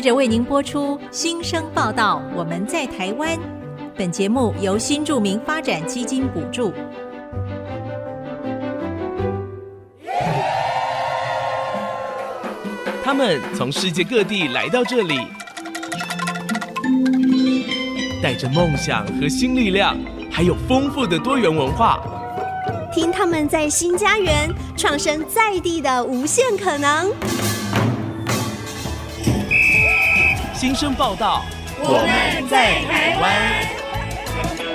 接着为您播出新生报道。我们在台湾。本节目由新住民发展基金补助。他们从世界各地来到这里，带着梦想和新力量，还有丰富的多元文化。听他们在新家园创生在地的无限可能。新生报道，我们在台湾。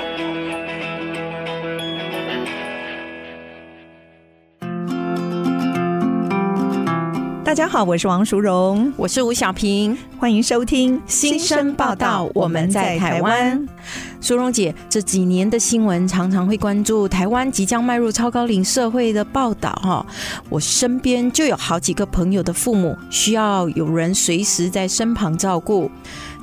家好，我是王淑荣，我是吴小平，欢迎收听新生报道。我们在台湾，淑荣姐这几年的新闻常常会关注台湾即将迈入超高龄社会的报道哈。我身边就有好几个朋友的父母需要有人随时在身旁照顾。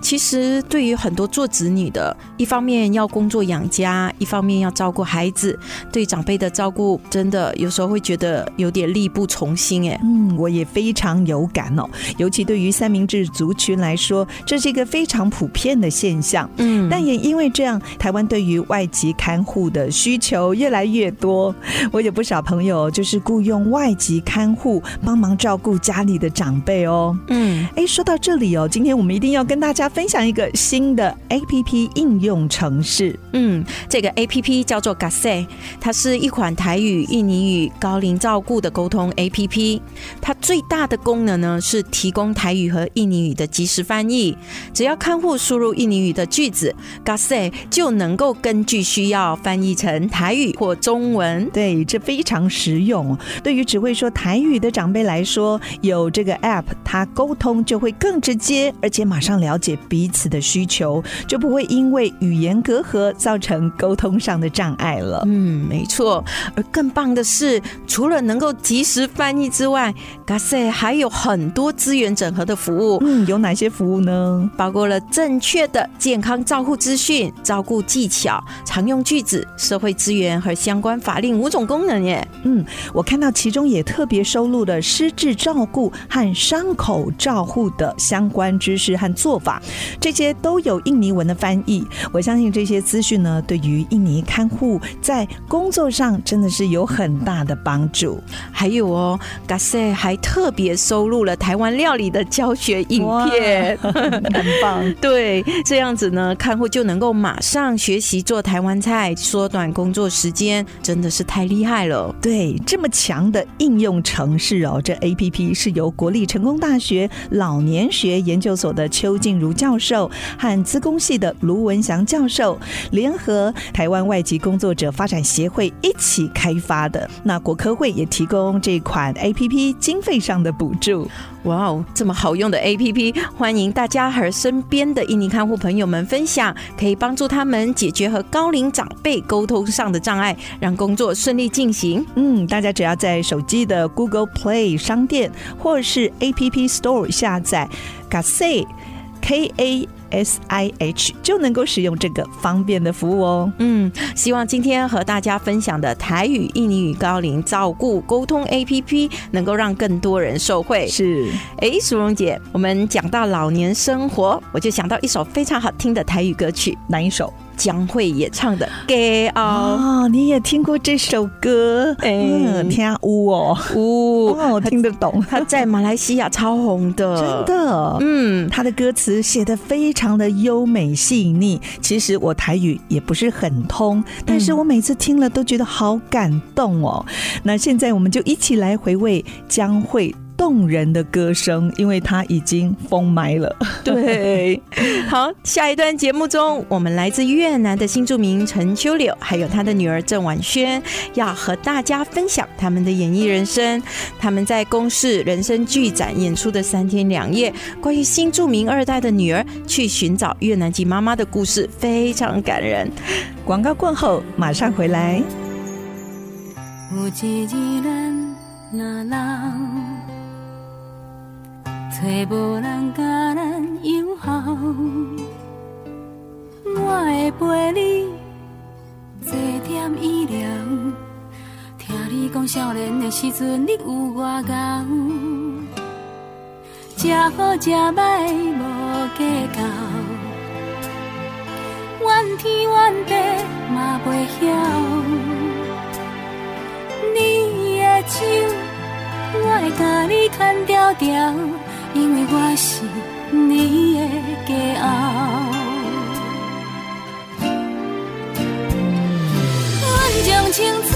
其实，对于很多做子女的，一方面要工作养家，一方面要照顾孩子，对长辈的照顾，真的有时候会觉得有点力不从心。哎，嗯，我也非常有感哦。尤其对于三明治族群来说，这是一个非常普遍的现象。嗯，但也因为这样，台湾对于外籍看护的需求越来越多。我有不少朋友就是雇佣外籍看护帮忙照顾家里的长辈哦。嗯，哎，说到这里哦，今天我们一定要跟大家。分享一个新的 APP 应用程式，嗯，这个 APP 叫做 Gase，它是一款台语、印尼语高龄照顾的沟通 APP。它最大的功能呢是提供台语和印尼语的即时翻译。只要看护输入印尼语的句子，Gase 就能够根据需要翻译成台语或中文。对，这非常实用。对于只会说台语的长辈来说，有这个 App，它沟通就会更直接，而且马上了解。彼此的需求就不会因为语言隔阂造成沟通上的障碍了。嗯，没错。而更棒的是，除了能够及时翻译之外，Kasih 还有很多资源整合的服务。嗯，有哪些服务呢？包括了正确的健康照护资讯、照顾技巧、常用句子、社会资源和相关法令五种功能耶。嗯，我看到其中也特别收录了失智照顾和伤口照护的相关知识和做法。这些都有印尼文的翻译，我相信这些资讯呢，对于印尼看护在工作上真的是有很大的帮助。还有哦，Gase 还特别收录了台湾料理的教学影片，很棒。对，这样子呢，看护就能够马上学习做台湾菜，缩短工作时间，真的是太厉害了。对，这么强的应用程式哦，这 APP 是由国立成功大学老年学研究所的邱静茹教授和资工系的卢文祥教授联合台湾外籍工作者发展协会一起开发的。那国科会也提供这款 APP 经费上的补助。哇哦，这么好用的 APP，欢迎大家和身边的印尼看护朋友们分享，可以帮助他们解决和高龄长辈沟通上的障碍，让工作顺利进行。嗯，大家只要在手机的 Google Play 商店或是 App Store 下载 Kasih。K A S I H 就能够使用这个方便的服务哦。嗯，希望今天和大家分享的台语、印尼语高龄照顾沟通 APP 能够让更多人受惠。是，哎，淑荣姐，我们讲到老年生活，我就想到一首非常好听的台语歌曲，哪一首？江蕙演唱的《给哦》哦，你也听过这首歌？哎、嗯，听呜哦，呜哦，听得懂。他在马来西亚超红的，真的。嗯，他的歌词写的非常的优美细腻。其实我台语也不是很通，但是我每次听了都觉得好感动哦。嗯、那现在我们就一起来回味江蕙动人的歌声，因为他已经封麦了。对，好，下一段节目中，我们来自越南的新著名陈秋柳，还有他的女儿郑婉萱，要和大家分享他们的演艺人生。他们在公视人生剧展演出的三天两夜，关于新著名二代的女儿去寻找越南籍妈妈的故事，非常感人。广告过后，马上回来。找无人甲咱友好，我会陪你坐点医疗。听你讲少年的时阵，你有外高，食好食歹无计较，怨天怨地嘛袂晓。你的手，我会甲你牵条条，因为我是你的骄傲。阮将青春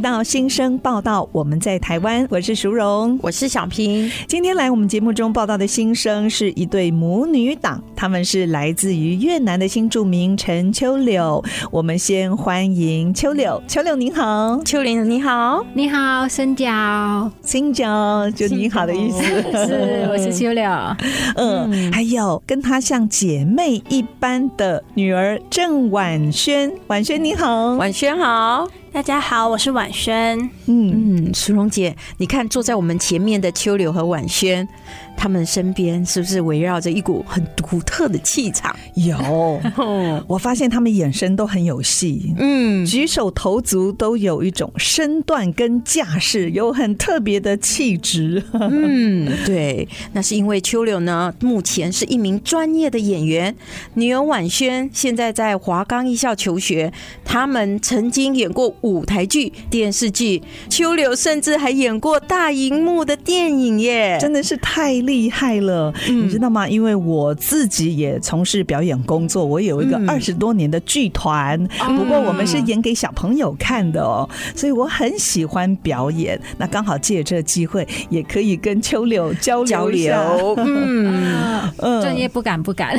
回到新生报道，我们在台湾，我是淑荣，我是小平。今天来我们节目中报道的新生是一对母女档，他们是来自于越南的新住民陈秋柳。我们先欢迎秋柳，秋柳您好，秋玲你好，你好，深交，深交就你好的意思，是我是秋柳，嗯，嗯。还有跟她像姐妹一般的女儿郑婉萱，婉萱你好，婉萱好。大家好，我是婉萱。嗯嗯，淑荣姐，你看坐在我们前面的秋柳和婉萱。他们身边是不是围绕着一股很独特的气场？有，我发现他们眼神都很有戏，嗯，举手投足都有一种身段跟架势，有很特别的气质。嗯，对，那是因为秋柳呢，目前是一名专业的演员，女儿婉萱现在在华冈艺校求学。他们曾经演过舞台剧、电视剧，秋柳甚至还演过大荧幕的电影耶，真的是太。厉害了，你知道吗？因为我自己也从事表演工作，我有一个二十多年的剧团，不过我们是演给小朋友看的哦，所以我很喜欢表演。那刚好借这机会，也可以跟秋柳交流一下。嗯，专业不敢不敢，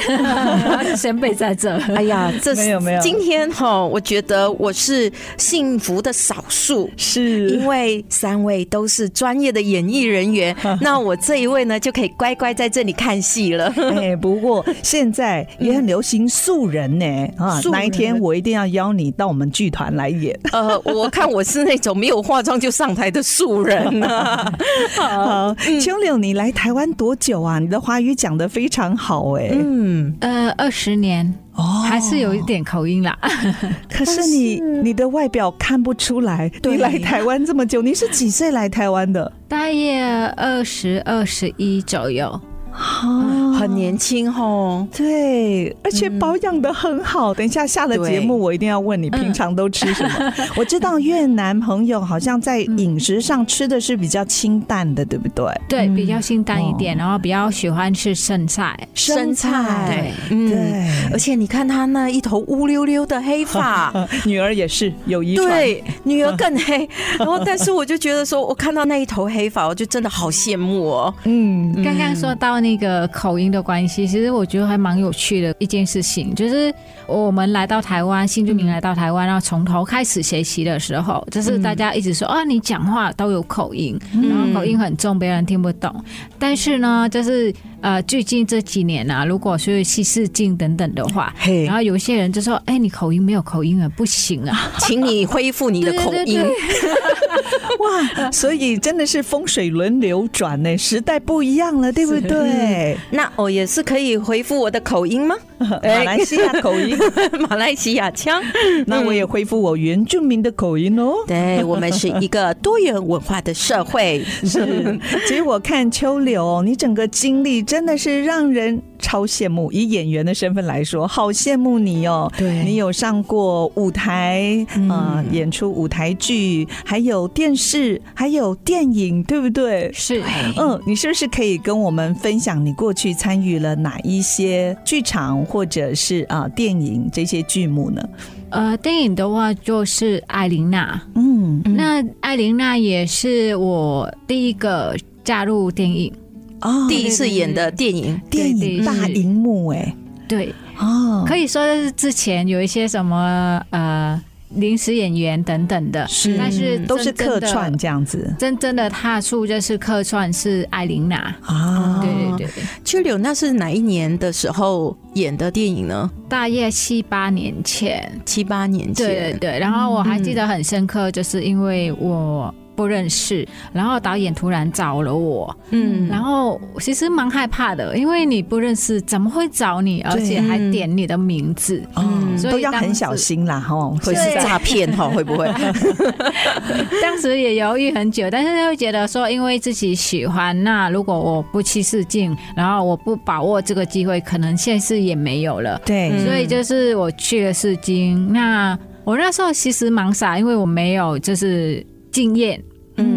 先辈在这。哎呀，这是没有没有。今天哈，我觉得我是幸福的少数，是因为三位都是专业的演艺人员。那我这一位呢，就可以。可以乖乖在这里看戏了。哎，不过现在也很流行素人呢啊！哪一天我一定要邀你到我们剧团来演。呃，我看我是那种没有化妆就上台的素人啊。好，秋柳，你来台湾多久啊？你的华语讲的非常好哎。嗯，呃，二十年哦，还是有一点口音啦。可是你你的外表看不出来。你来台湾这么久，你是几岁来台湾的？大约二十二十一左右。哦，很年轻哦，对，而且保养的很好。等一下下了节目，我一定要问你平常都吃什么。我知道越南朋友好像在饮食上吃的是比较清淡的，对不对？对，比较清淡一点，然后比较喜欢吃生菜，生菜，对，对。而且你看他那一头乌溜溜的黑发，女儿也是有遗传，对，女儿更黑。然后，但是我就觉得说，我看到那一头黑发，我就真的好羡慕哦。嗯，刚刚说到。那个口音的关系，其实我觉得还蛮有趣的一件事情，就是我们来到台湾，新住民来到台湾，然后从头开始学习的时候，就是大家一直说啊，你讲话都有口音，然后口音很重，别人听不懂。但是呢，就是呃，最近这几年啊，如果是西式镜等等的话，然后有些人就说，哎，你口音没有口音啊，不行啊，请你恢复你的 口音。哇，所以真的是风水轮流转呢，时代不一样了，对不对？对，那我也是可以回复我的口音吗？马来西亚口音，马来西亚腔。那我也恢复我原住民的口音哦。对，我们是一个多元文化的社会。是，其实我看秋柳，你整个经历真的是让人超羡慕，以演员的身份来说，好羡慕你哦。对，你有上过舞台啊、呃，演出舞台剧，还有电视，还有电影，对不对？是，嗯，你是不是可以跟我们分享你过去参与了哪一些剧场或者是啊、呃、电影这些剧目呢？呃，电影的话就是艾琳娜，嗯，那艾琳娜也是我第一个加入电影哦，第一次演的电影，电影大荧幕，哎，对，哦，可以说是之前有一些什么呃。临时演员等等的，是，但是都是客串这样子。真正的踏出就是客串是艾琳娜啊，对对对对。Julio，那是哪一年的时候演的电影呢？大约七八年前，七八年前。对对对。然后我还记得很深刻，就是因为我。不认识，然后导演突然找了我，嗯，然后其实蛮害怕的，因为你不认识，怎么会找你，而且还点你的名字，嗯，所以都要很小心啦，哈，会是诈骗哈，会不会？当时也犹豫很久，但是又觉得说，因为自己喜欢，那如果我不去试镜，然后我不把握这个机会，可能现世也没有了，对，所以就是我去了试镜，那我那时候其实蛮傻，因为我没有就是经验。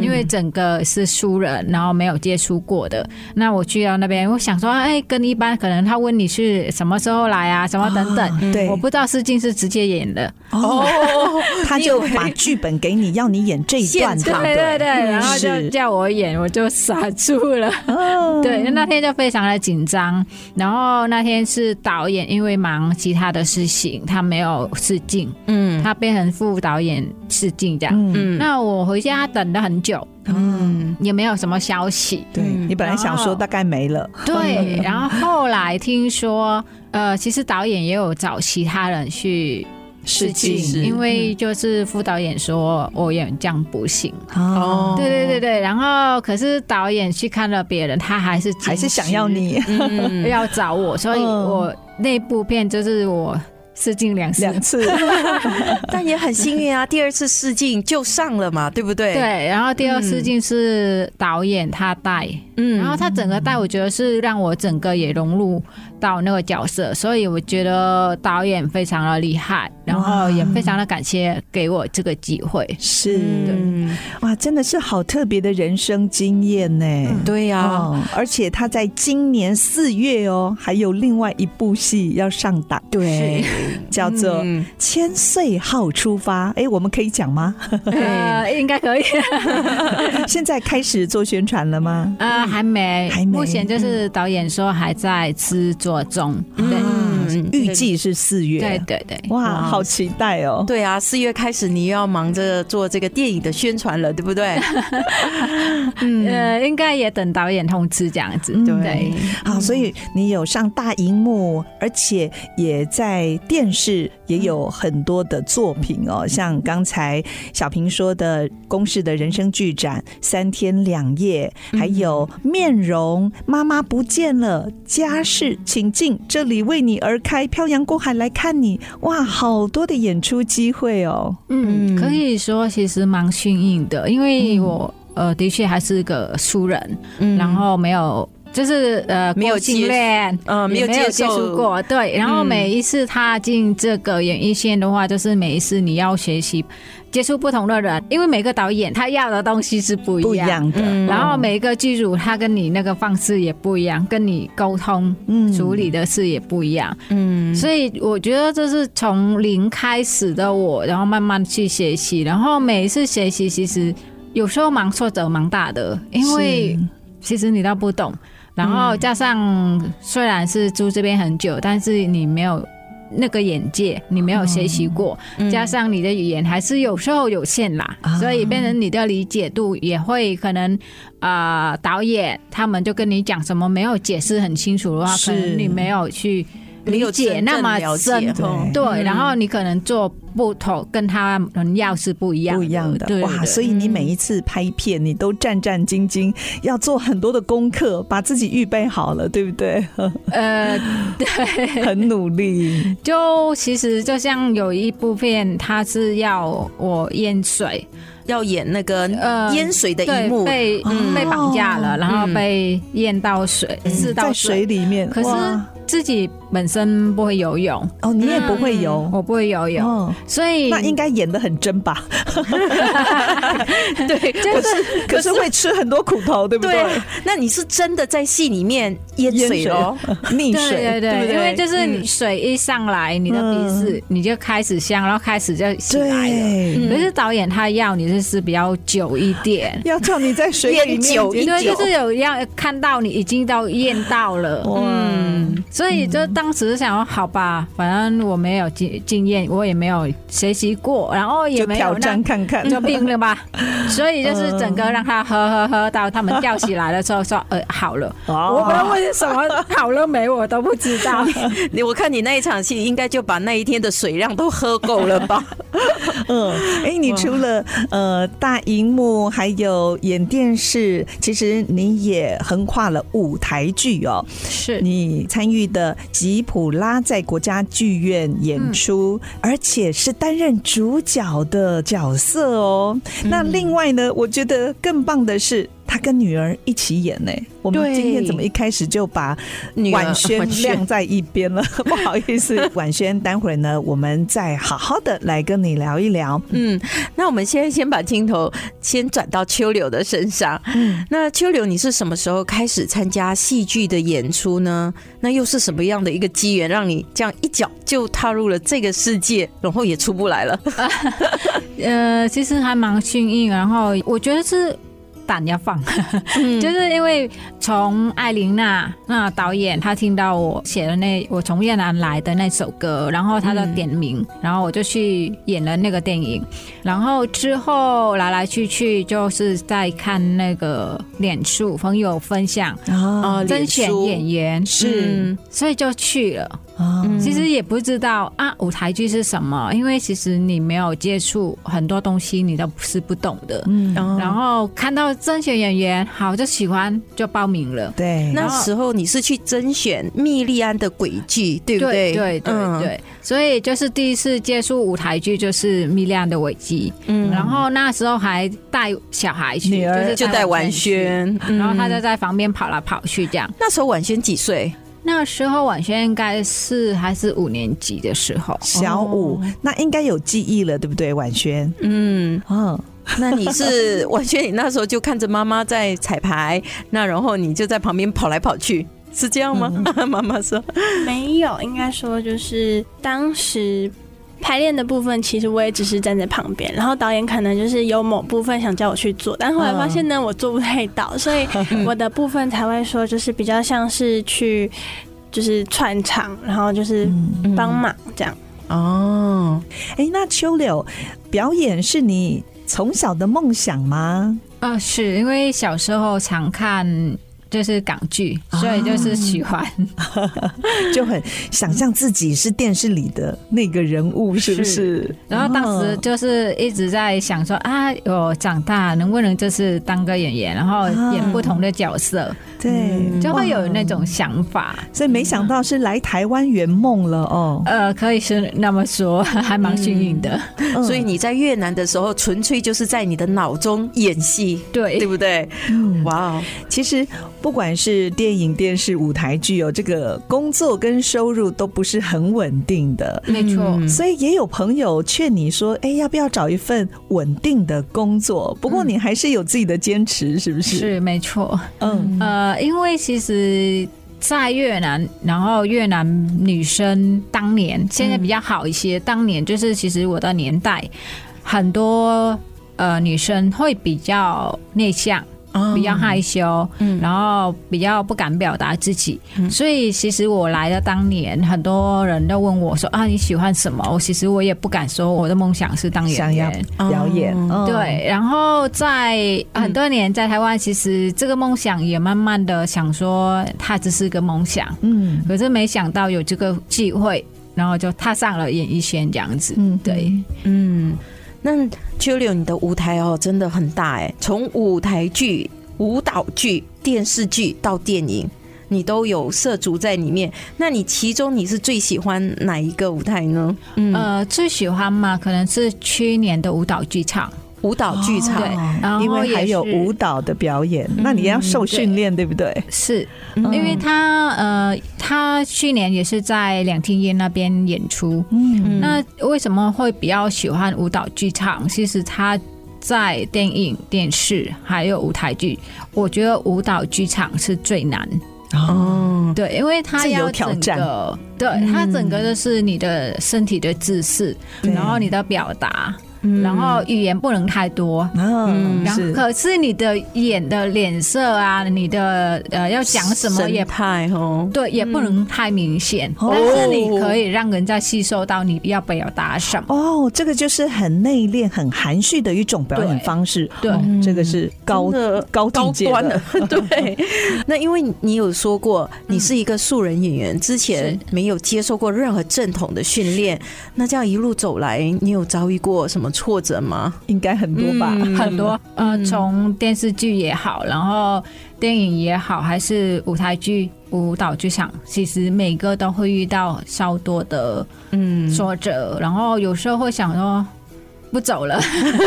因为整个是熟人，然后没有接触过的，那我去到那边，我想说，哎，跟一般可能他问你是什么时候来啊，什么等等，哦、对，我不知道试镜是直接演的，哦，他就把剧本给你，要你演这一段，对对对，然后就叫我演，我就傻住了，哦、对，那天就非常的紧张，然后那天是导演因为忙其他的事情，他没有试镜，嗯，他变成副导演试镜这样，嗯，那我回家等了很。很久，嗯，也没有什么消息。对，你本来想说大概没了，对，然后后来听说，呃，其实导演也有找其他人去试镜，因为就是副导演说我演这样不行。哦，对对对对，然后可是导演去看了别人，他还是还是想要你，要找我，所以我那部片就是我。试镜两次，两次，但也很幸运啊！第二次试镜就上了嘛，对不对？对，然后第二试镜是导演他带，嗯，然后他整个带，我觉得是让我整个也融入到那个角色，所以我觉得导演非常的厉害，然后也非常的感谢给我这个机会。是，哇，真的是好特别的人生经验呢。对呀，而且他在今年四月哦，还有另外一部戏要上档。对。叫做《千岁号出发》，哎，我们可以讲吗？呃，应该可以。现在开始做宣传了吗？呃，还没，还没。目前就是导演说还在制作中，嗯，预计是四月。对对对，哇，好期待哦！对啊，四月开始你又要忙着做这个电影的宣传了，对不对？嗯 呃，应该也等导演通知这样子，对。好，所以你有上大荧幕，而且也在。电视也有很多的作品哦，像刚才小平说的《公式的人生剧展》三天两夜，还有《面容》妈妈不见了，家事请进这里为你而开，漂洋过海来看你，哇，好多的演出机会哦。嗯，可以说其实蛮幸运的，因为我呃的确还是个素人，嗯然后没有。就是呃，没有经验，呃，没有接触过，对。然后每一次踏进这个演艺线的话，就是每一次你要学习接触不同的人，因为每个导演他要的东西是不一样。的，然后每一个剧组他跟你那个方式也不一样，跟你沟通、嗯。处理的事也不一样，嗯。所以我觉得这是从零开始的我，然后慢慢去学习，然后每一次学习其实有时候蛮挫折蛮大的，因为其实你都不懂。然后加上，虽然是住这边很久，但是你没有那个眼界，你没有学习过，加上你的语言还是有时候有限啦，所以变成你的理解度也会可能啊，导演他们就跟你讲什么没有解释很清楚的话，可能你没有去。理解那么深，对，然后你可能做不同，跟他们要是不一样，不一样的哇！所以你每一次拍片，你都战战兢兢，要做很多的功课，把自己预备好了，对不对？呃，对，很努力。就其实就像有一部片，它是要我淹水。要演那个淹水的一幕，被被绑架了，然后被淹到水，是到水里面，可是。自己本身不会游泳。哦，你也不会游，我不会游泳，所以那应该演的很真吧？对，可是可是会吃很多苦头，对不对？那你是真的在戏里面淹水哦，溺水，对对对，因为就是你水一上来，你的鼻子你就开始香，然后开始就起来了。可是导演他要你就是比较久一点，要叫你在水里面久一点，就是有要看到你已经到淹到了，嗯。所以就当时想说，好吧，反正我没有经经验，我也没有学习过，然后也没有挑战看看，就病了吧。所以就是整个让他喝喝喝到他们吊起来的时候，说呃好了。我不知道为什么好了没，我都不知道。你我看你那一场戏，应该就把那一天的水量都喝够了吧？嗯，哎，你除了呃大荧幕，还有演电视，其实你也横跨了舞台剧哦。是你参与。的吉普拉在国家剧院演出，而且是担任主角的角色哦。那另外呢，我觉得更棒的是。他跟女儿一起演呢，我们今天怎么一开始就把婉萱晾在一边了？不好意思，婉萱，待会儿呢，我们再好好的来跟你聊一聊。嗯，那我们现在先把镜头先转到秋柳的身上。嗯，那秋柳，你是什么时候开始参加戏剧的演出呢？那又是什么样的一个机缘，让你这样一脚就踏入了这个世界，然后也出不来了？呃，其实还蛮幸运，然后我觉得是。胆要放，就是因为从艾琳娜那导演，他听到我写的那我从越南来的那首歌，然后他的点名，然后我就去演了那个电影，然后之后来来去去就是在看那个脸书朋友分享啊，甄选演员是，所以就去了。其实也不知道啊，舞台剧是什么，因为其实你没有接触很多东西，你都是不懂的。嗯，然后看到甄选演员，好就喜欢，就报名了。对，那时候你是去甄选蜜利安的轨迹，对不对？对对对对，所以就是第一次接触舞台剧，就是蜜莉安的轨迹。嗯，然后那时候还带小孩去，就是就带婉萱，然后他就在旁边跑来跑去这样。那时候婉萱几岁？那时候婉萱应该是还是五年级的时候，小五，那应该有记忆了，对不对？婉萱，嗯，哦，那你是 婉萱，你那时候就看着妈妈在彩排，那然后你就在旁边跑来跑去，是这样吗？妈妈、嗯、说没有，应该说就是当时。排练的部分，其实我也只是站在旁边，然后导演可能就是有某部分想叫我去做，但后来发现呢，我做不太到，所以我的部分才会说，就是比较像是去，就是串场，然后就是帮忙这样。哦，哎，那秋柳表演是你从小的梦想吗？啊、呃，是因为小时候常看。就是港剧，所以就是喜欢，啊、就很想象自己是电视里的那个人物，是不是？是，然后当时就是一直在想说啊，我长大能不能就是当个演员，然后演不同的角色，啊、对，就会有那种想法。所以没想到是来台湾圆梦了哦。呃，可以是那么说，还蛮幸运的。嗯、所以你在越南的时候，纯粹就是在你的脑中演戏，对，对不对？哇哦，其实。不管是电影、电视、舞台剧，有这个工作跟收入都不是很稳定的，没错。所以也有朋友劝你说：“哎，要不要找一份稳定的工作？”不过你还是有自己的坚持，是不是？是没错。嗯呃，因为其实，在越南，然后越南女生当年现在比较好一些，当年就是其实我的年代，很多呃女生会比较内向。比较害羞，嗯，然后比较不敢表达自己，嗯，所以其实我来的当年，很多人都问我说啊，你喜欢什么？我其实我也不敢说，我的梦想是当演员，表演，嗯，对。然后在很多年在台湾，其实这个梦想也慢慢的想说，它只是个梦想，嗯，可是没想到有这个机会，然后就踏上了演艺圈这样子，嗯，对，嗯。那 Julio，，你的舞台哦，真的很大哎，从舞台剧、舞蹈剧、电视剧到电影，你都有涉足在里面。那你其中你是最喜欢哪一个舞台呢？嗯、呃，最喜欢嘛，可能是去年的舞蹈剧场。舞蹈剧场，对，因为还有舞蹈的表演，那你要受训练，对不对？是，因为他呃，他去年也是在两厅院那边演出。嗯，那为什么会比较喜欢舞蹈剧场？其实他在电影、电视还有舞台剧，我觉得舞蹈剧场是最难。哦，对，因为他要有挑战，对，他整个的是你的身体的姿势，然后你的表达。然后语言不能太多，嗯，然后可是你的眼的脸色啊，你的呃要讲什么也派哦，对，也不能太明显，但是你可以让人家吸收到你要表达什么。哦，这个就是很内敛、很含蓄的一种表演方式。对，这个是高高高境界的。对，那因为你有说过你是一个素人演员，之前没有接受过任何正统的训练，那这样一路走来，你有遭遇过什么挫折吗？应该很多吧，嗯、很多。呃，从电视剧也好，然后电影也好，还是舞台剧、舞蹈剧场，其实每个都会遇到稍多的嗯。挫折，然后有时候会想说不走了，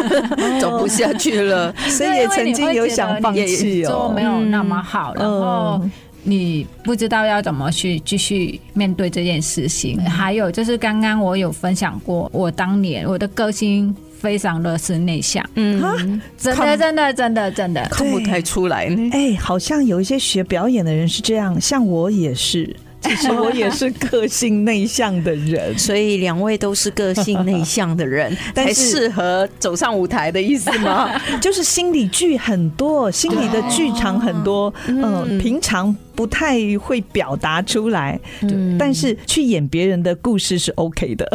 走不下去了，所以也曾经有想放弃哦，没有那么好，然后。你不知道要怎么去继续面对这件事情，还有就是刚刚我有分享过，我当年我的个性非常的是内向，嗯，真的真的真的真的。看不太出来呢。哎，好像有一些学表演的人是这样，像我也是。其实我也是个性内向的人，所以两位都是个性内向的人，才适合走上舞台的意思吗？就是心理剧很多，心理的剧场很多，嗯，平常不太会表达出来，但是去演别人的故事是 OK 的。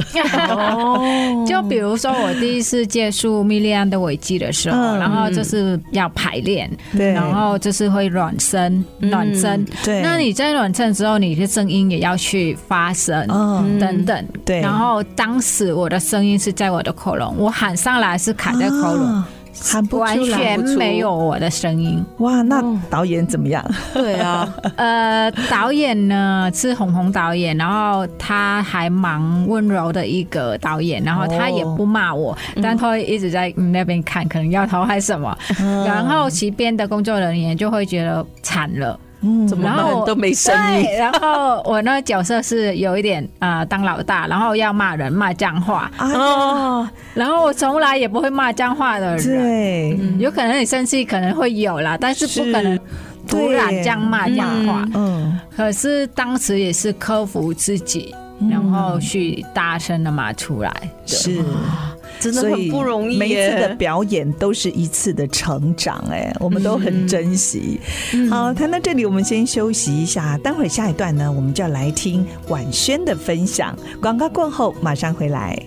哦，就比如说我第一次接触米莉安的危机的时候，然后就是要排练，对，然后就是会暖身，暖身，对，那你在暖身之后，你就。声音也要去发声，等等，对。然后当时我的声音是在我的喉咙，我喊上来是卡在喉咙，喊不出来，完全没有我的声音。哇，那导演怎么样？对啊，呃，导演呢是红红导演，然后他还蛮温柔的一个导演，然后他也不骂我，但他会一直在那边看，可能摇头还是什么。然后其边的工作人员就会觉得惨了。嗯，怎么办？都没声音。然后我那个角色是有一点啊、呃，当老大，然后要骂人、骂脏话哦。然后我从来也不会骂脏话的人，对、嗯，有可能你生气可能会有啦，但是不可能突然这样骂脏话。嗯，可是当时也是克服自己，然后去大声的骂出来。是。真的很不容易，每一次的表演都是一次的成长，哎，我们都很珍惜。嗯、好，谈到这里，我们先休息一下，待会儿下一段呢，我们就要来听婉萱的分享。广告过后，马上回来。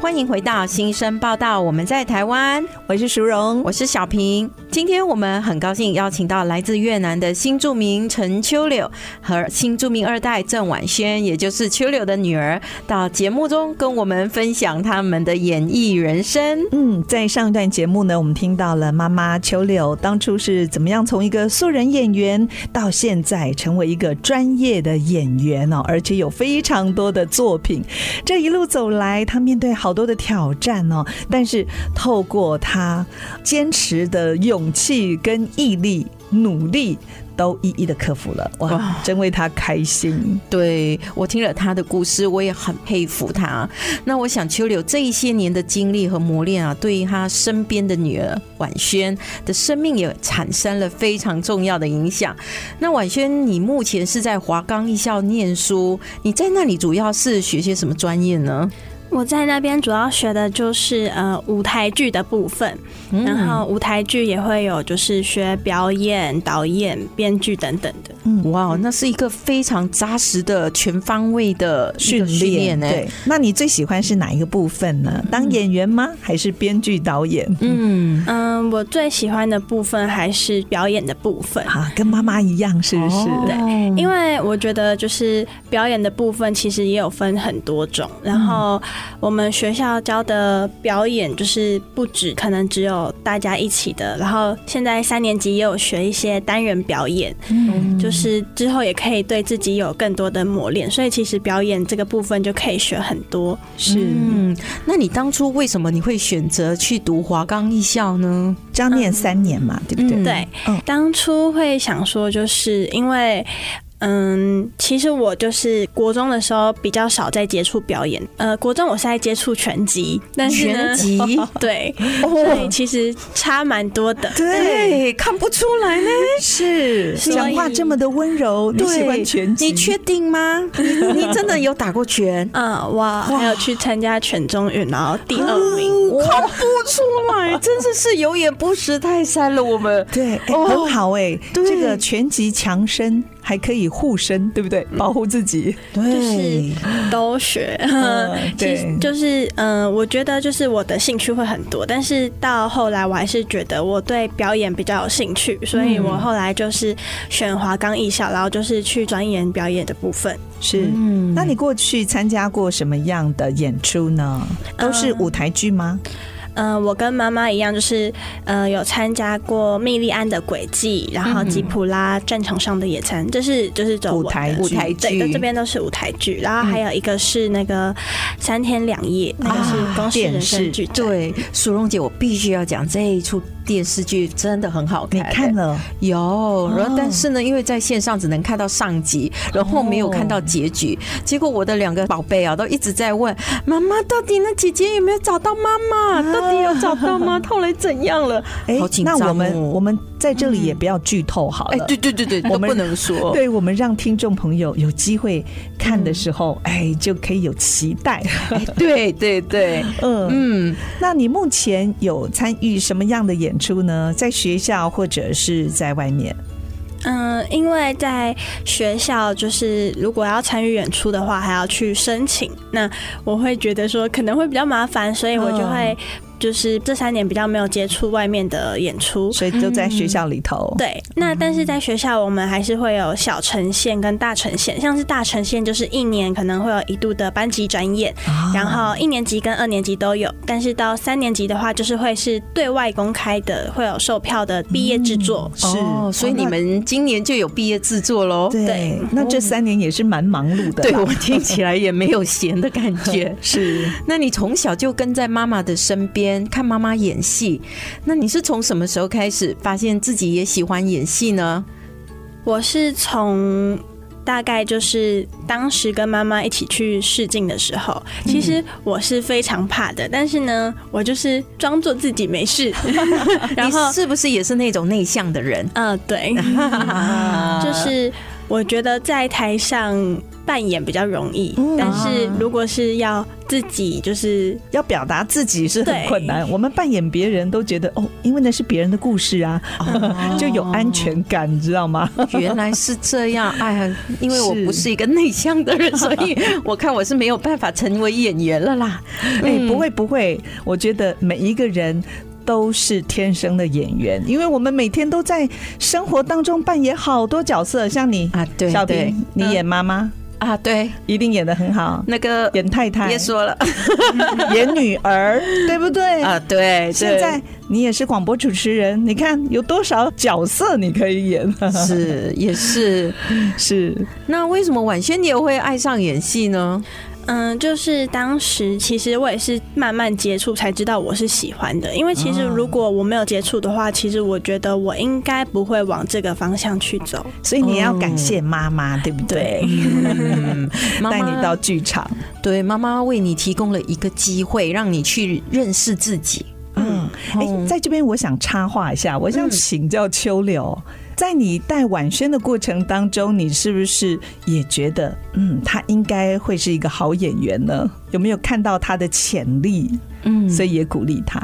欢迎回到新生报道，我们在台湾，我是淑荣，我是小平。今天我们很高兴邀请到来自越南的新著名陈秋柳和新著名二代郑婉萱，也就是秋柳的女儿，到节目中跟我们分享他们的演艺人生。嗯，在上一段节目呢，我们听到了妈妈秋柳当初是怎么样从一个素人演员到现在成为一个专业的演员哦，而且有非常多的作品。这一路走来，她面对好多的挑战哦，但是透过他坚持的勇气跟毅力、努力，都一一的克服了。哇，真为他开心。对，我听了他的故事，我也很佩服他。那我想秋柳这一些年的经历和磨练啊，对于他身边的女儿婉萱的生命也产生了非常重要的影响。那婉萱，你目前是在华冈艺校念书，你在那里主要是学些什么专业呢？我在那边主要学的就是呃舞台剧的部分，然后舞台剧也会有就是学表演、导演、编剧等等的。嗯，哇，那是一个非常扎实的全方位的训练呢。对，那你最喜欢是哪一个部分呢？当演员吗？还是编剧导演？嗯嗯，我最喜欢的部分还是表演的部分啊，跟妈妈一样，是不是？对，因为我觉得就是表演的部分其实也有分很多种，然后。我们学校教的表演就是不止可能只有大家一起的，然后现在三年级也有学一些单人表演，嗯，就就是之后也可以对自己有更多的磨练。所以其实表演这个部分就可以学很多。是，嗯，那你当初为什么你会选择去读华冈艺校呢？这样念三年嘛，对不对？嗯、对，当初会想说，就是因为。嗯，其实我就是国中的时候比较少在接触表演。呃，国中我是在接触拳击，但是拳击 对，所以其实差蛮多的。对，看不出来呢。是，讲话这么的温柔，你喜欢拳击？你确定吗？你 你真的有打过拳？嗯，哇，还有去参加全中运，然后第二名，看不出来，真的是有眼不识泰山了。我们对，很好哎，这个拳击强身。还可以护身，对不对？保护自己，对，就是都学。其实就是，嗯，我觉得就是我的兴趣会很多，但是到后来我还是觉得我对表演比较有兴趣，所以我后来就是选华冈艺校，然后就是去钻研表演的部分。是，嗯那你过去参加过什么样的演出呢？都是舞台剧吗？嗯、呃，我跟妈妈一样，就是呃有参加过密利安的轨迹，然后吉普拉战场上的野餐，这是就是走舞台舞台剧，对，这边都是舞台剧。然后还有一个是那个三天两夜，嗯、那个是公视人生剧。对，苏荣姐，我必须要讲这一出。电视剧真的很好看，你看了有，然后但是呢，因为在线上只能看到上集，然后没有看到结局。结果我的两个宝贝啊，都一直在问妈妈，到底那姐姐有没有找到妈妈？到底有找到吗？后来怎样了？哎，好紧张。那我们我们在这里也不要剧透好了。哎，对对对对，我们不能说。对，我们让听众朋友有机会看的时候，哎，就可以有期待。对对对，嗯嗯。那你目前有参与什么样的演出呢？在学校或者是在外面？嗯，因为在学校，就是如果要参与演出的话，还要去申请。那我会觉得说可能会比较麻烦，所以我就会。就是这三年比较没有接触外面的演出，所以就在学校里头。嗯、对，那但是在学校我们还是会有小呈现跟大呈现，像是大呈现就是一年可能会有一度的班级展演，哦、然后一年级跟二年级都有，但是到三年级的话就是会是对外公开的，会有售票的毕业制作。嗯、是，哦、所以你们今年就有毕业制作喽？对，那这三年也是蛮忙碌的。对，我听起来也没有闲的感觉。是，那你从小就跟在妈妈的身边。看妈妈演戏，那你是从什么时候开始发现自己也喜欢演戏呢？我是从大概就是当时跟妈妈一起去试镜的时候，其实我是非常怕的，但是呢，我就是装作自己没事。然后是不是也是那种内向的人？嗯，对，就是我觉得在台上。扮演比较容易，但是如果是要自己，就是要表达自己是很困难。我们扮演别人都觉得哦，因为那是别人的故事啊，就有安全感，你知道吗？原来是这样，哎呀，因为我不是一个内向的人，所以我看我是没有办法成为演员了啦。哎，不会不会，我觉得每一个人都是天生的演员，因为我们每天都在生活当中扮演好多角色，像你啊，对，小平，你演妈妈。啊，对，一定演的很好。那个演太太，别说了，演女儿，对不对？啊，对。现在你也是广播主持人，你看有多少角色你可以演？是，也是，是。那为什么婉萱你也会爱上演戏呢？嗯，就是当时其实我也是慢慢接触才知道我是喜欢的，因为其实如果我没有接触的话，其实我觉得我应该不会往这个方向去走。所以你要感谢妈妈，对不对？嗯，带你到剧场，对，妈妈为你提供了一个机会，让你去认识自己。嗯，哎，在这边我想插话一下，我想请教秋柳。在你带婉萱的过程当中，你是不是也觉得，嗯，他应该会是一个好演员呢？有没有看到他的潜力？嗯，所以也鼓励他。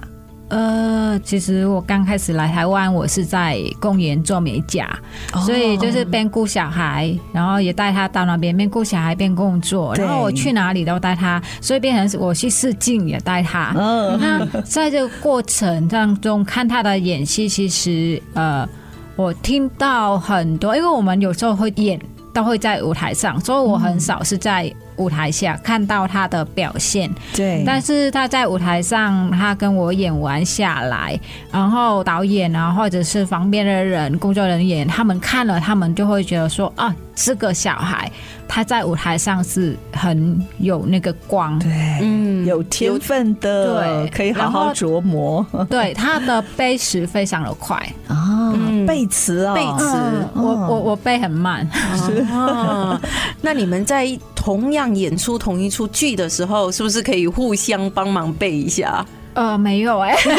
呃，其实我刚开始来台湾，我是在公园做美甲，哦、所以就是边顾小孩，然后也带他到那边边顾小孩边工作，然后我去哪里都带他，所以变成我去试镜也带他。嗯、那在这个过程当中看他的演戏，其实呃。我听到很多，因为我们有时候会演，都会在舞台上，所以我很少是在舞台下看到他的表现，对，但是他在舞台上，他跟我演完下来，然后导演啊，或者是旁边的人、工作人员，他们看了，他们就会觉得说啊，这个小孩他在舞台上是很有那个光，对，嗯，有天分的，对，可以好好琢磨。对，他的背词非常的快啊，背词啊，背词，我我我背很慢。是，那你们在同样演出同一出剧的时候，是不是可以互相帮忙背一下？呃，没有哎、欸，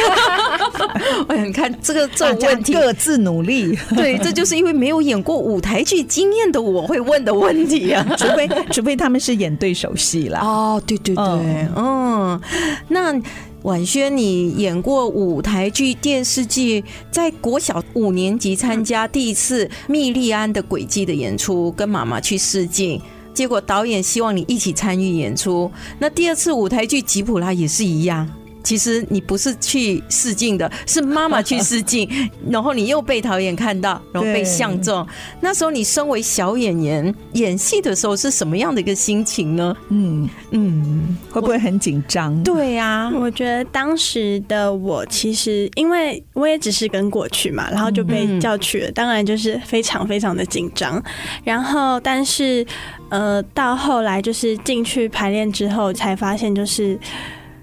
我想看这个这个问题，各自努力。对，这就是因为没有演过舞台剧经验的我会问的问题啊，除非除非他们是演对手戏啦。哦，对对对，嗯，嗯，那婉萱，你演过舞台剧、电视剧，在国小五年级参加第一次蜜莉安的轨迹的演出，跟妈妈去试镜，结果导演希望你一起参与演出。那第二次舞台剧吉普拉也是一样。其实你不是去试镜的，是妈妈去试镜，然后你又被导演看到，然后被相中。那时候你身为小演员演戏的时候是什么样的一个心情呢？嗯嗯，会不会很紧张？对呀、啊，我觉得当时的我其实因为我也只是跟过去嘛，然后就被叫去了，当然就是非常非常的紧张。然后但是呃，到后来就是进去排练之后，才发现就是。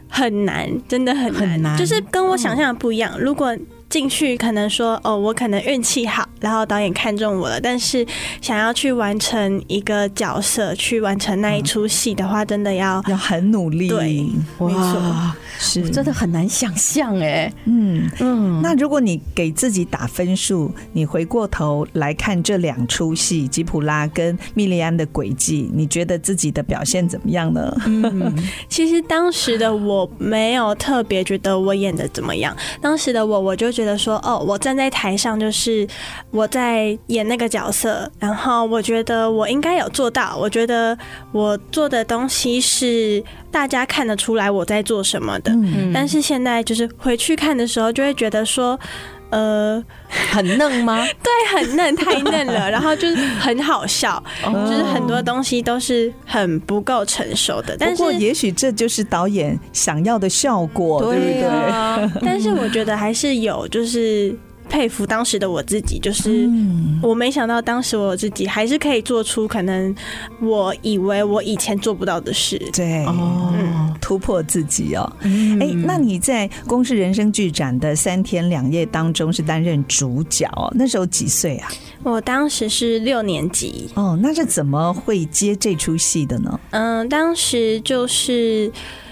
很难，真的很难，就是跟我想象的不一样。如果进去可能说哦，我可能运气好，然后导演看中我了。但是想要去完成一个角色，去完成那一出戏的话，真的要要很努力。对，没错，是真的很难想象哎。嗯嗯，那如果你给自己打分数，你回过头来看这两出戏《吉普拉》跟《蜜莉安的轨迹》，你觉得自己的表现怎么样呢？嗯，其实当时的我没有特别觉得我演的怎么样。当时的我，我就。觉得说哦，我站在台上就是我在演那个角色，然后我觉得我应该有做到。我觉得我做的东西是大家看得出来我在做什么的。嗯，但是现在就是回去看的时候，就会觉得说。呃，很嫩吗？对，很嫩，太嫩了。然后就是很好笑，就是很多东西都是很不够成熟的。但是，不过也许这就是导演想要的效果，对不对？但是我觉得还是有，就是。佩服当时的我自己，就是我没想到当时我自己还是可以做出可能我以为我以前做不到的事，对，哦，突破自己哦。哎，那你在公视人生剧展的三天两夜当中是担任主角，那时候几岁啊？我当时是六年级。哦，那是怎么会接这出戏的呢？嗯，当时就是。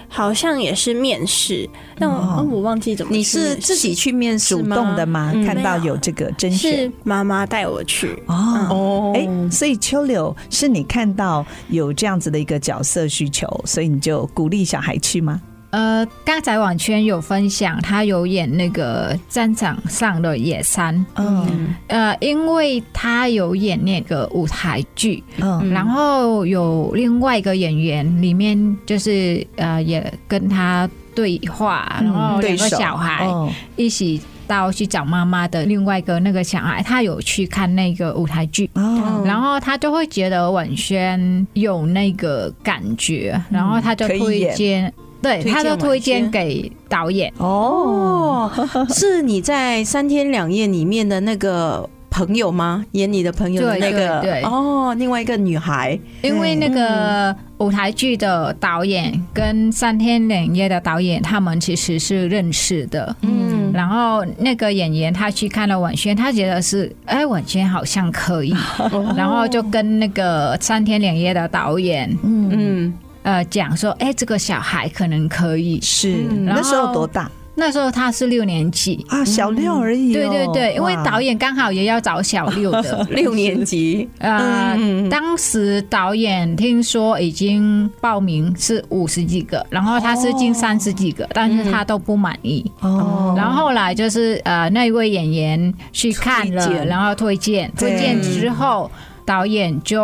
好像也是面试，但我、哦、我忘记怎么。你是自己去面试主动的吗？嗯、看到有这个甄选，是妈妈带我去。哦哦，哎、嗯，所以秋柳是你看到有这样子的一个角色需求，所以你就鼓励小孩去吗？呃，刚才婉萱有分享，他有演那个战场上的野山，嗯，呃，因为他有演那个舞台剧，嗯，然后有另外一个演员里面就是呃，也跟他对话，然后两个小孩一起到去找妈妈的另外一个那个小孩，他有去看那个舞台剧，哦，然后他就会觉得婉萱有那个感觉，然后他就推荐。对，他都推荐给导演。哦，是你在三天两夜里面的那个朋友吗？演你的朋友的那个，对，对，对。哦，另外一个女孩，因为那个舞台剧的导演跟三天两夜的导演他们其实是认识的，嗯，然后那个演员他去看了婉萱，他觉得是哎，婉萱好像可以，然后就跟那个三天两夜的导演，嗯。嗯呃，讲说，哎、欸，这个小孩可能可以是，那时候多大？那时候他是六年级啊，小六而已、哦。对对对，因为导演刚好也要找小六的 六年级。呃，当时导演听说已经报名是五十几个，然后他是进三十几个，哦、但是他都不满意。哦，然后后来就是呃，那一位演员去看了，然后推荐，推荐之后。导演就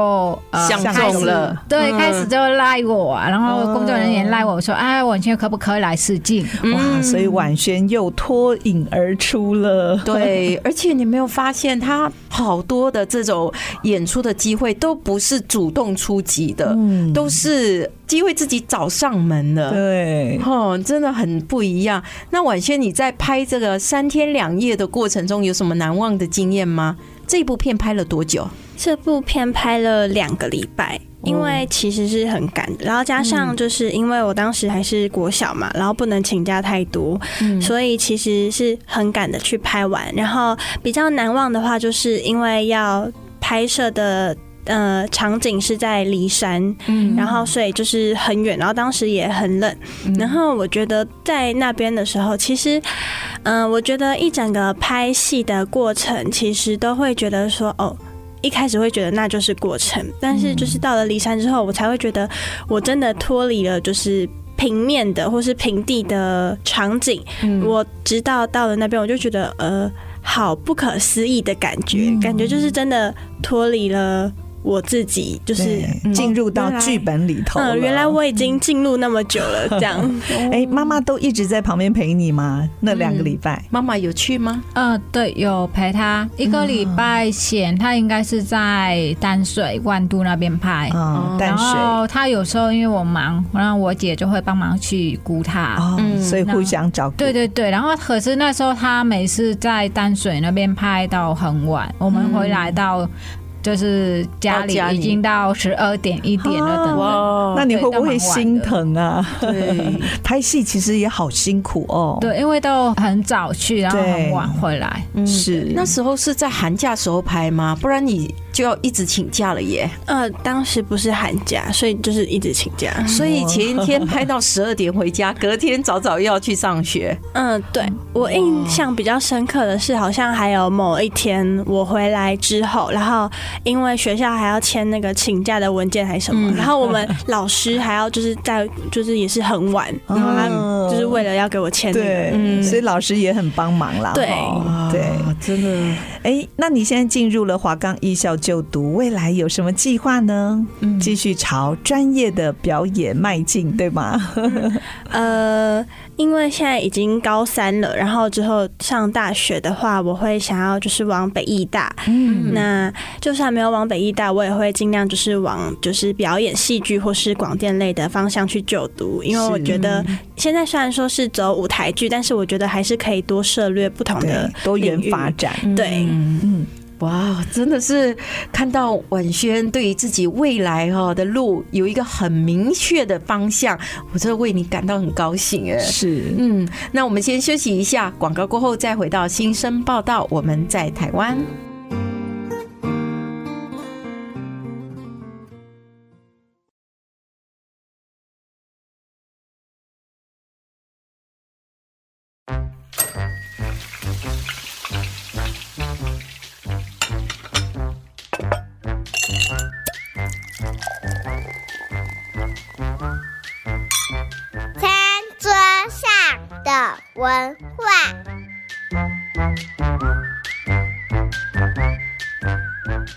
呃相中了对，嗯开始就赖我，然后工作人员赖我说：“哎，婉萱可不可以来试镜？”哇，所以婉萱又脱颖而出了。对，而且你没有发现，他好多的这种演出的机会都不是主动出击的，嗯都是机会自己找上门的。对，哦，真的很不一样。那婉萱，你在拍这个三天两夜的过程中，有什么难忘的经验吗？这部片拍了多久？这部片拍了两个礼拜，因为其实是很赶的，然后加上就是因为我当时还是国小嘛，然后不能请假太多，所以其实是很赶的去拍完。然后比较难忘的话，就是因为要拍摄的呃场景是在骊山，嗯然后所以就是很远，然后当时也很冷。然后我觉得在那边的时候，其实，嗯、我觉得一整个拍戏的过程，其实都会觉得说，哦。一开始会觉得那就是过程，但是就是到了骊山之后，我才会觉得我真的脱离了就是平面的或是平地的场景。我直到到了那边，我就觉得呃，好不可思议的感觉，感觉就是真的脱离了。我自己就是进入到剧本里头了。嗯，原来我已经进入那么久了，这样。哎，妈妈都一直在旁边陪你吗？那两个礼拜，妈妈有去吗？呃，对，有陪她一个礼拜前，她应该是在淡水万都那边拍。嗯，淡然水。后他有时候因为我忙，然后我姐就会帮忙去顾她。哦，所以互相照顾。对对对，然后可是那时候她每次在淡水那边拍到很晚，我们回来到。就是家里已经到十二点一点了，等等。哇，那你会不会心疼啊？对，拍戏其实也好辛苦哦。对，因为都很早去，然后很晚回来。是那时候是在寒假时候拍吗？不然你就要一直请假了耶。呃，当时不是寒假，所以就是一直请假。所以前一天拍到十二点回家，隔天早早又要去上学。嗯，对，我印象比较深刻的是，好像还有某一天我回来之后，然后。因为学校还要签那个请假的文件还是什么，嗯、然后我们老师还要就是在就是也是很晚，然后他就是为了要给我签、那个，对，嗯、所以老师也很帮忙啦。对对，真的。哎，那你现在进入了华冈艺校就读，未来有什么计划呢？嗯，继续朝专业的表演迈进，对吗？呃。因为现在已经高三了，然后之后上大学的话，我会想要就是往北艺大。嗯，那就算没有往北艺大，我也会尽量就是往就是表演戏剧或是广电类的方向去就读。因为我觉得现在虽然说是走舞台剧，但是我觉得还是可以多涉略不同的多元发展。对，嗯。哇，真的是看到婉萱对于自己未来哈的路有一个很明确的方向，我真的为你感到很高兴哎。是，嗯，那我们先休息一下，广告过后再回到新生报道。我们在台湾。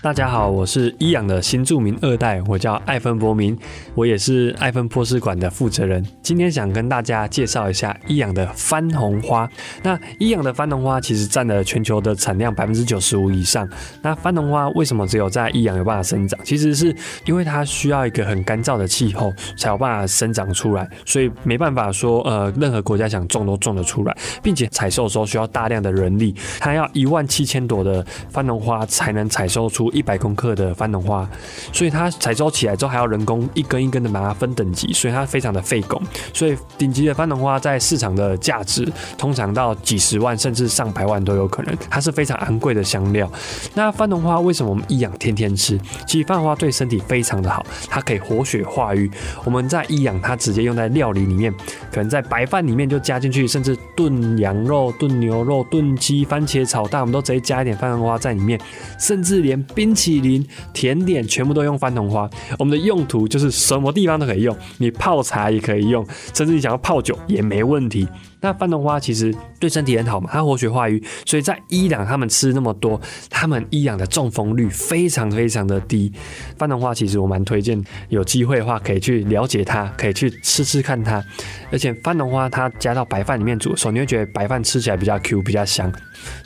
大家好，我是伊养的新著名二代，我叫艾芬博明，我也是艾芬波斯馆的负责人。今天想跟大家介绍一下伊养的番红花。那伊养的番红花其实占了全球的产量百分之九十五以上。那番红花为什么只有在伊养有办法生长？其实是因为它需要一个很干燥的气候才有办法生长出来，所以没办法说呃任何国家想种都种得出来，并且采收的时候需要大量的人力，它要一万七千朵的番红花才能采收出一百公克的番红花，所以它采收起来之后还要人工一根一根的把它分等级，所以它非常的费工。所以顶级的番红花在市场的价值通常到几十万甚至上百万都有可能，它是非常昂贵的香料。那番红花为什么我们一养天天吃？其实番红花对身体非常的好，它可以活血化瘀。我们在一养它直接用在料。理里面，可能在白饭里面就加进去，甚至炖羊肉、炖牛肉、炖鸡、番茄炒蛋，我们都直接加一点番红花在里面，甚至连冰冰淇淋、甜点全部都用番红花。我们的用途就是什么地方都可以用，你泡茶也可以用，甚至你想要泡酒也没问题。那番红花其实对身体很好嘛，它活血化瘀，所以在伊朗他们吃那么多，他们伊朗的中风率非常非常的低。番红花其实我蛮推荐，有机会的话可以去了解它，可以去吃吃看它。而且番红花它加到白饭里面煮的时候，你会觉得白饭吃起来比较 Q，比较香。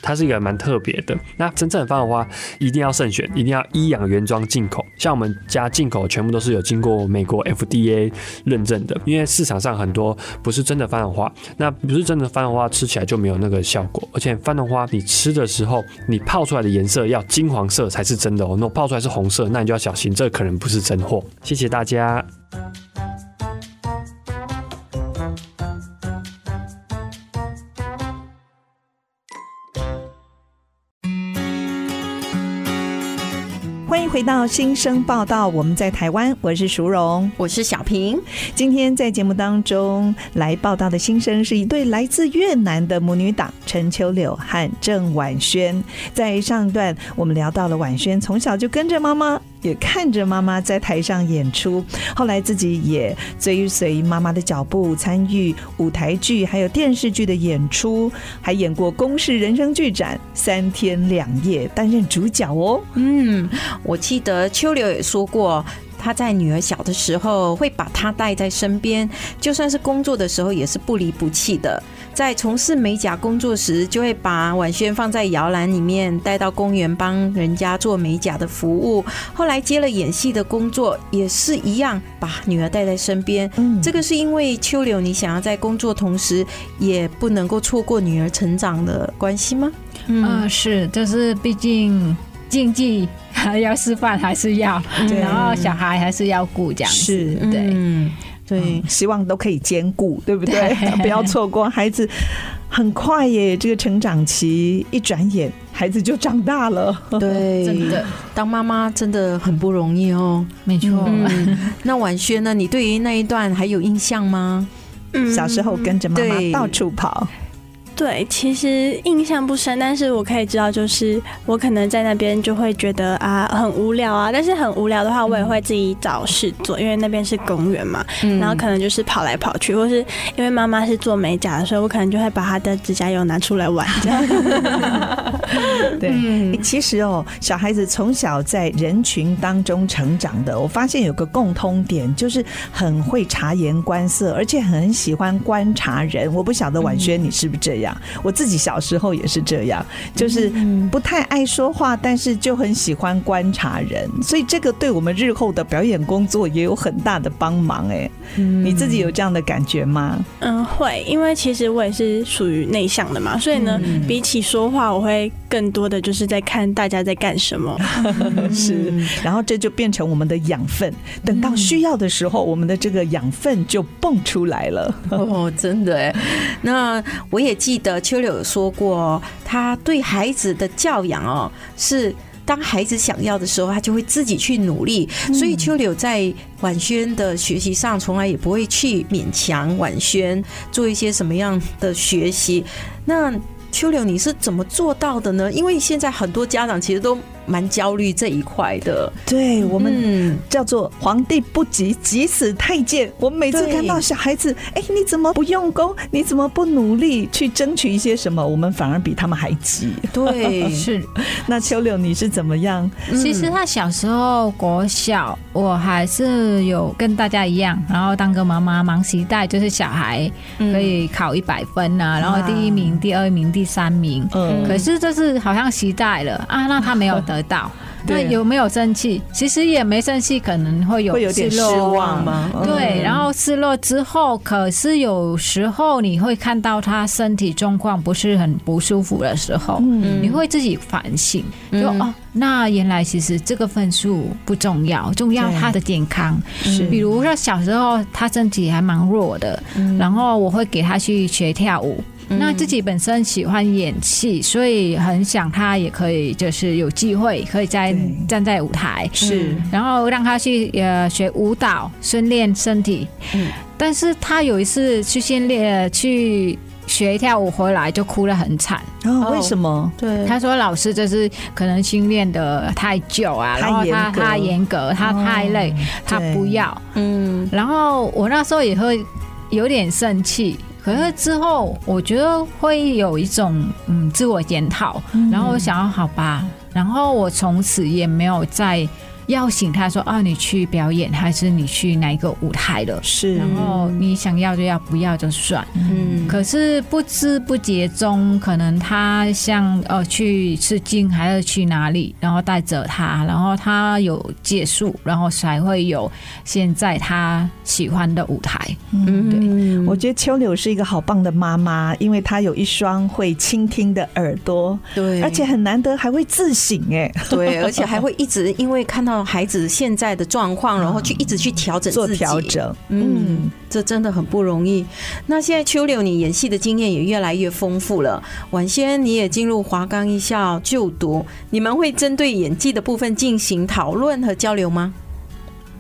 它是一个蛮特别的。那真正的番红花一定要慎选，一定要伊朗原装进口。像我们家进口全部都是有经过美国 FDA 认证的，因为市场上很多不是真的番红花，那不是真的番红花吃起来就没有那个效果。而且番红花你吃的时候，你泡出来的颜色要金黄色才是真的哦。那泡出来是红色，那你就要小心，这可能不是真货。谢谢大家。回到新生报道，我们在台湾，我是淑荣，我是小平。今天在节目当中来报道的新生是一对来自越南的母女档陈秋柳和郑婉萱。在上一段，我们聊到了婉萱从小就跟着妈妈。也看着妈妈在台上演出，后来自己也追随妈妈的脚步，参与舞台剧还有电视剧的演出，还演过公式人生剧展三天两夜，担任主角哦。嗯，我记得秋柳也说过。他在女儿小的时候会把她带在身边，就算是工作的时候也是不离不弃的。在从事美甲工作时，就会把婉萱放在摇篮里面，带到公园帮人家做美甲的服务。后来接了演戏的工作，也是一样，把女儿带在身边。嗯，这个是因为秋柳，你想要在工作同时，也不能够错过女儿成长的关系吗？嗯，是，就是毕竟。经济还要吃饭，还是要，然后小孩还是要顾，这样是，对，嗯，对，希望都可以兼顾，对不对？不要错过孩子，很快耶，这个成长期一转眼，孩子就长大了。对，真的，当妈妈真的很不容易哦。没错。嗯、那婉萱呢？你对于那一段还有印象吗？嗯，小时候跟着妈妈到处跑。对，其实印象不深，但是我可以知道，就是我可能在那边就会觉得啊很无聊啊，但是很无聊的话，我也会自己找事做，因为那边是公园嘛，然后可能就是跑来跑去，或是因为妈妈是做美甲的所以，我可能就会把她的指甲油拿出来玩这样。对，其实哦，小孩子从小在人群当中成长的，我发现有个共通点，就是很会察言观色，而且很喜欢观察人。我不晓得婉萱你是不是这样？我自己小时候也是这样，就是不太爱说话，但是就很喜欢观察人，所以这个对我们日后的表演工作也有很大的帮忙。哎，你自己有这样的感觉吗？嗯，会，因为其实我也是属于内向的嘛，所以呢，比起说话，我会更多的就是在看大家在干什么，是，然后这就变成我们的养分，等到需要的时候，我们的这个养分就蹦出来了。哦，真的哎，那我也记。的秋柳有说过，他对孩子的教养哦，是当孩子想要的时候，他就会自己去努力。所以秋柳在婉轩的学习上，从来也不会去勉强婉轩做一些什么样的学习。那秋柳，你是怎么做到的呢？因为现在很多家长其实都。蛮焦虑这一块的，对我们叫做皇帝不急急死太监。我们每次看到小孩子，哎，你怎么不用功？你怎么不努力去争取一些什么？我们反而比他们还急。对，是。那秋柳你是怎么样？其实他小时候国小，我还是有跟大家一样，然后当个妈妈忙时代，就是小孩可以考一百分啊，然后第一名、第二名、第三名。嗯。可是这是好像期待了啊，那他没有得。到那有没有生气？其实也没生气，可能会有会有点失望吗？对，然后失落之后，可是有时候你会看到他身体状况不是很不舒服的时候，嗯、你会自己反省，就哦，那原来其实这个分数不重要，重要他的健康。是，比如说小时候他身体还蛮弱的，然后我会给他去学跳舞。那自己本身喜欢演戏，所以很想他也可以，就是有机会可以在站在舞台，是，然后让他去呃学舞蹈，训练身体。嗯，但是他有一次去训练去学跳舞回来就哭得很惨。哦，为什么？对，他说老师就是可能训练的太久啊，然后他他严格，他太累，他不要。嗯，然后我那时候也会有点生气。可是之后我觉得会有一种嗯自我检讨，然后我想要好吧，然后我从此也没有再。邀请他说：“啊，你去表演，还是你去哪一个舞台了？是，然后你想要就要，不要就算。嗯，可是不知不觉中，可能他像呃去试镜，还是去哪里，然后带着他，然后他有结束，然后才会有现在他喜欢的舞台。嗯，对，我觉得秋柳是一个好棒的妈妈，因为她有一双会倾听的耳朵，对，而且很难得还会自省，哎，对，而且还会一直因为看到。孩子现在的状况，然后去一直去调整自己，做调整，嗯，这真的很不容易。那现在秋柳，你演戏的经验也越来越丰富了。晚先，你也进入华冈艺校就读，你们会针对演技的部分进行讨论和交流吗？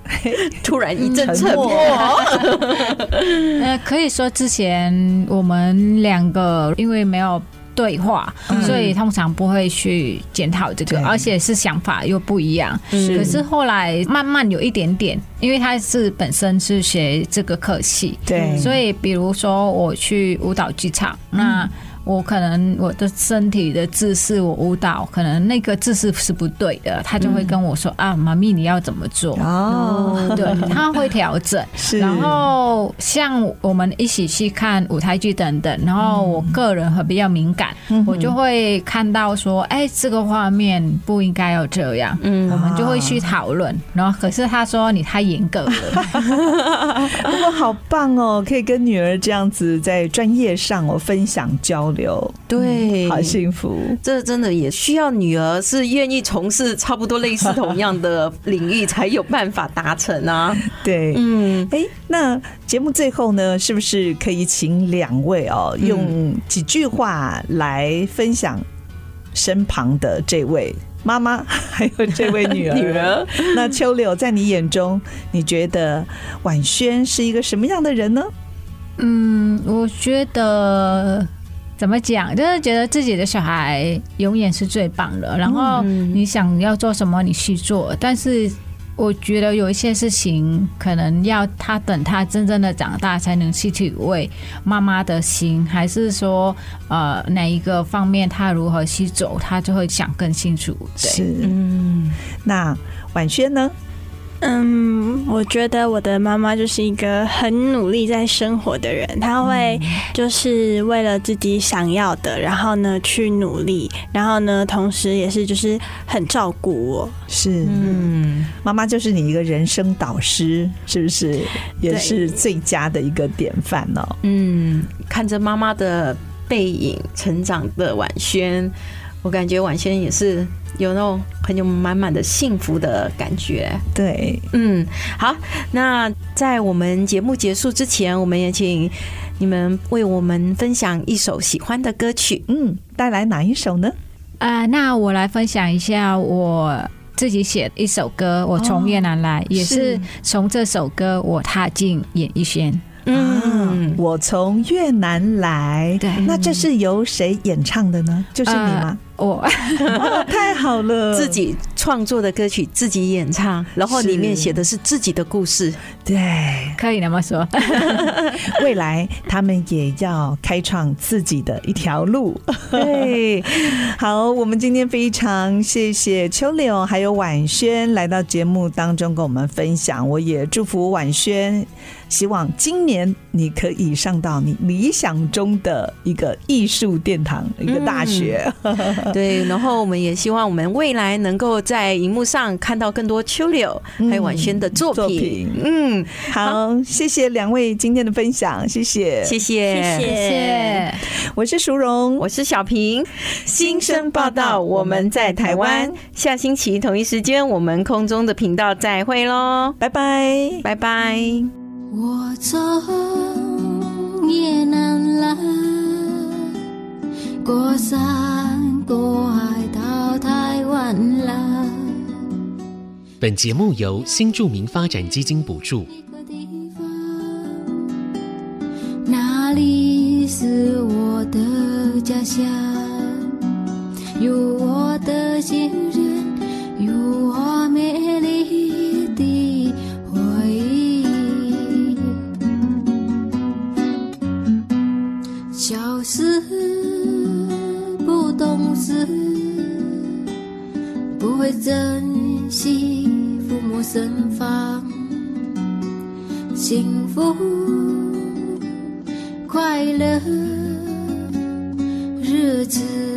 突然一阵沉默。呃，可以说之前我们两个因为没有。对话，所以通常不会去检讨这个，而且是想法又不一样。可是后来慢慢有一点点，因为他是本身是学这个课系，对，所以比如说我去舞蹈剧场，那。我可能我的身体的姿势，我舞蹈可能那个姿势是不对的，他就会跟我说、嗯、啊，妈咪你要怎么做？哦，对，他会调整。是，然后像我们一起去看舞台剧等等，然后我个人会比较敏感，嗯、我就会看到说，哎，这个画面不应该要这样，嗯，我们就会去讨论。然后可是他说你太严格了，不过好棒哦，可以跟女儿这样子在专业上我分享交。流对、嗯，好幸福。这真的也需要女儿是愿意从事差不多类似同样的领域，才有办法达成啊。对，嗯，哎，那节目最后呢，是不是可以请两位哦，用几句话来分享身旁的这位妈妈，还有这位女儿？女儿。那秋柳，在你眼中，你觉得婉萱是一个什么样的人呢？嗯，我觉得。怎么讲？就是觉得自己的小孩永远是最棒的，然后你想要做什么，你去做。但是我觉得有一些事情，可能要他等他真正的长大，才能去体会妈妈的心，还是说呃哪一个方面他如何去走，他就会想更清楚。对，是，嗯，那婉萱呢？嗯，我觉得我的妈妈就是一个很努力在生活的人，她会就是为了自己想要的，然后呢去努力，然后呢同时也是就是很照顾我。是，嗯，妈妈就是你一个人生导师，是不是？也是最佳的一个典范哦。嗯，看着妈妈的背影成长的婉萱，我感觉婉轩也是。有那种很有满满的幸福的感觉，对，嗯，好，那在我们节目结束之前，我们也请你们为我们分享一首喜欢的歌曲，嗯，带来哪一首呢？啊、呃，那我来分享一下我自己写的一首歌，我从越南来，哦、也是从这首歌我踏进演艺圈。嗯，我从越南来，对，那这是由谁演唱的呢？就是你吗？呃我、哦、太好了，自己创作的歌曲自己演唱，然后里面写的是自己的故事，对，可以那么说。未来他们也要开创自己的一条路。对，好，我们今天非常谢谢秋柳还有婉萱来到节目当中跟我们分享，我也祝福婉萱，希望今年你可以上到你理想中的一个艺术殿堂，一个大学。嗯对，然后我们也希望我们未来能够在荧幕上看到更多秋柳还有婉萱的作品。作品嗯，好，谢谢两位今天的分享，谢谢，谢谢，谢谢。我是淑荣，我是小平。新生报道，我们在台湾。下星期同一时间，我们空中的频道再会喽，拜拜，拜拜。我走夜南来，过山。过海到台湾了。本节目由新著名发展基金补助。那里是我的家乡，有我的亲人，有我美丽的回忆。事，不会珍惜父母身旁，幸福快乐日子。